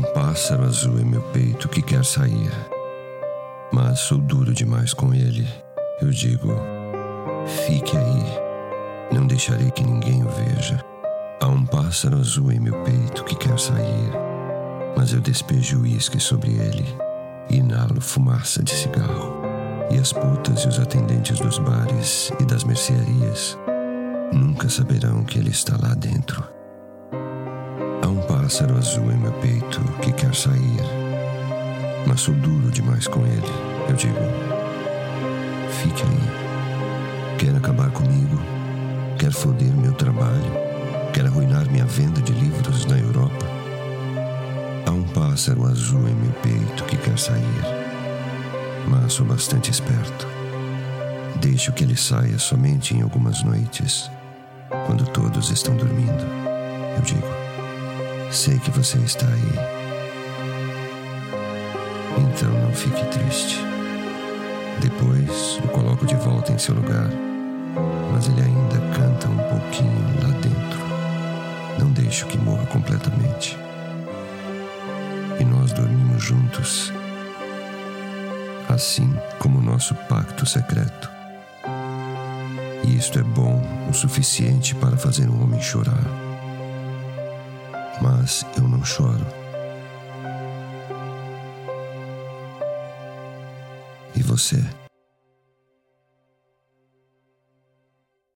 um pássaro azul em meu peito que quer sair, mas sou duro demais com ele. Eu digo: fique aí, não deixarei que ninguém o veja. Há um pássaro azul em meu peito que quer sair, mas eu despejo uísque sobre ele e inalo fumaça de cigarro. E as putas e os atendentes dos bares e das mercearias nunca saberão que ele está lá dentro pássaro azul em meu peito que quer sair, mas sou duro demais com ele. Eu digo: fique aí. Quer acabar comigo? Quer foder meu trabalho? Quer arruinar minha venda de livros na Europa? Há um pássaro azul em meu peito que quer sair, mas sou bastante esperto. Deixo que ele saia somente em algumas noites, quando todos estão dormindo. Eu digo: Sei que você está aí. Então não fique triste. Depois o coloco de volta em seu lugar, mas ele ainda canta um pouquinho lá dentro. Não deixo que morra completamente. E nós dormimos juntos, assim como o nosso pacto secreto. E isto é bom o suficiente para fazer um homem chorar mas eu não choro. E você?